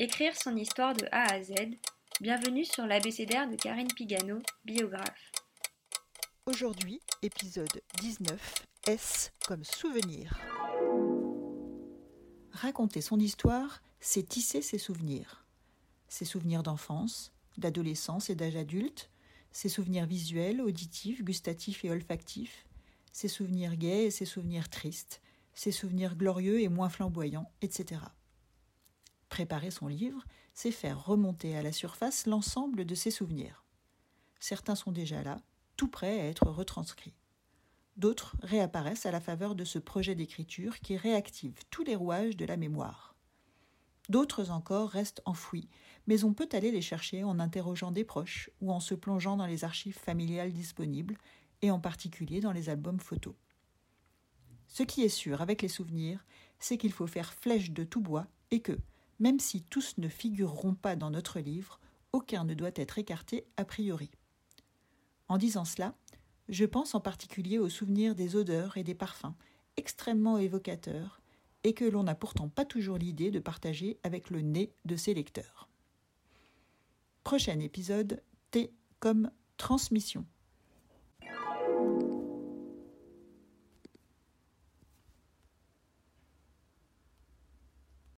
Écrire son histoire de A à Z. Bienvenue sur l'abécédaire de Karine Pigano, biographe. Aujourd'hui, épisode 19, S comme souvenir. Raconter son histoire, c'est tisser ses souvenirs. Ses souvenirs d'enfance, d'adolescence et d'âge adulte, ses souvenirs visuels, auditifs, gustatifs et olfactifs, ses souvenirs gais et ses souvenirs tristes, ses souvenirs glorieux et moins flamboyants, etc. Préparer son livre, c'est faire remonter à la surface l'ensemble de ses souvenirs. Certains sont déjà là, tout prêts à être retranscrits. D'autres réapparaissent à la faveur de ce projet d'écriture qui réactive tous les rouages de la mémoire. D'autres encore restent enfouis, mais on peut aller les chercher en interrogeant des proches ou en se plongeant dans les archives familiales disponibles, et en particulier dans les albums photos. Ce qui est sûr avec les souvenirs, c'est qu'il faut faire flèche de tout bois et que, même si tous ne figureront pas dans notre livre, aucun ne doit être écarté a priori. En disant cela, je pense en particulier aux souvenirs des odeurs et des parfums, extrêmement évocateurs, et que l'on n'a pourtant pas toujours l'idée de partager avec le nez de ses lecteurs. Prochain épisode, T comme transmission.